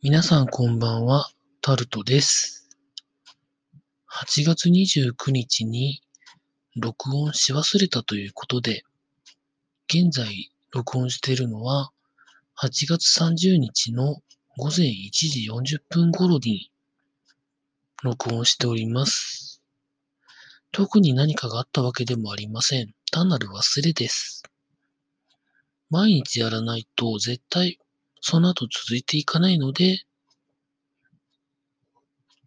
皆さんこんばんは、タルトです。8月29日に録音し忘れたということで、現在録音しているのは8月30日の午前1時40分頃に録音しております。特に何かがあったわけでもありません。単なる忘れです。毎日やらないと絶対その後続いていかないので、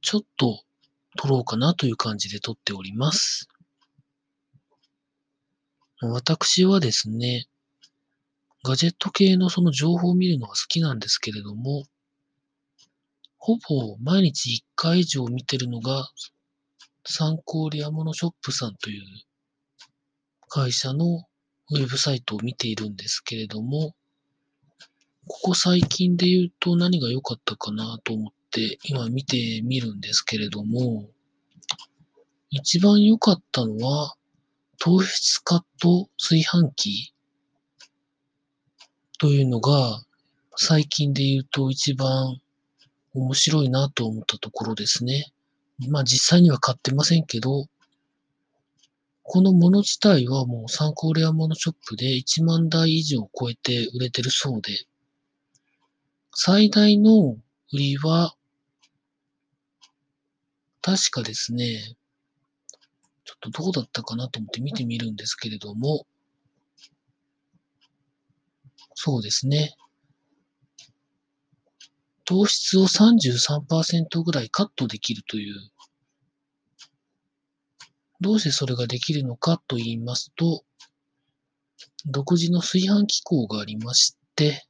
ちょっと撮ろうかなという感じで撮っております。私はですね、ガジェット系のその情報を見るのが好きなんですけれども、ほぼ毎日1回以上見てるのが、参考レアモノショップさんという会社のウェブサイトを見ているんですけれども、ここ最近で言うと何が良かったかなと思って今見てみるんですけれども、一番良かったのは糖質カット炊飯器というのが最近で言うと一番面白いなと思ったところですね。まあ実際には買ってませんけど、このもの自体はもう参考レアモノショップで1万台以上超えて売れてるそうで、最大の売りは、確かですね、ちょっとどうだったかなと思って見てみるんですけれども、そうですね。糖質を33%ぐらいカットできるという、どうしてそれができるのかと言いますと、独自の炊飯機構がありまして、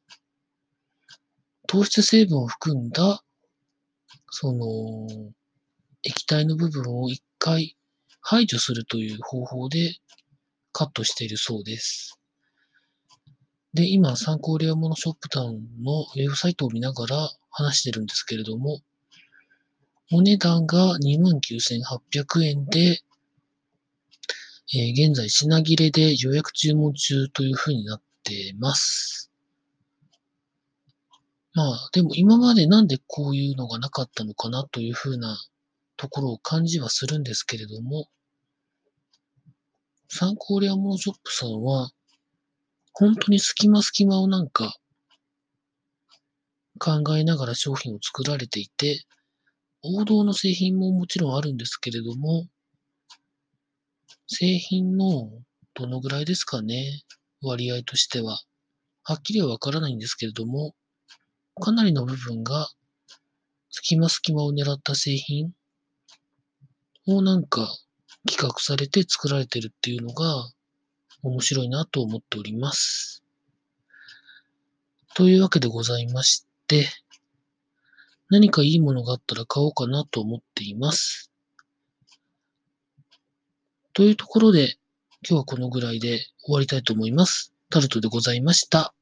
糖質成分を含んだ、その、液体の部分を一回排除するという方法でカットしているそうです。で、今、参考レアモノショップタウンのウェブサイトを見ながら話してるんですけれども、お値段が29,800円で、えー現在品切れで予約注文中という風になっています。まあ、でも今までなんでこういうのがなかったのかなというふうなところを感じはするんですけれども、参考レアモノショップさんは、本当に隙間隙間をなんか考えながら商品を作られていて、王道の製品ももちろんあるんですけれども、製品のどのぐらいですかね、割合としては。はっきりはわからないんですけれども、かなりの部分が隙間隙間を狙った製品をなんか企画されて作られてるっていうのが面白いなと思っております。というわけでございまして、何かいいものがあったら買おうかなと思っています。というところで今日はこのぐらいで終わりたいと思います。タルトでございました。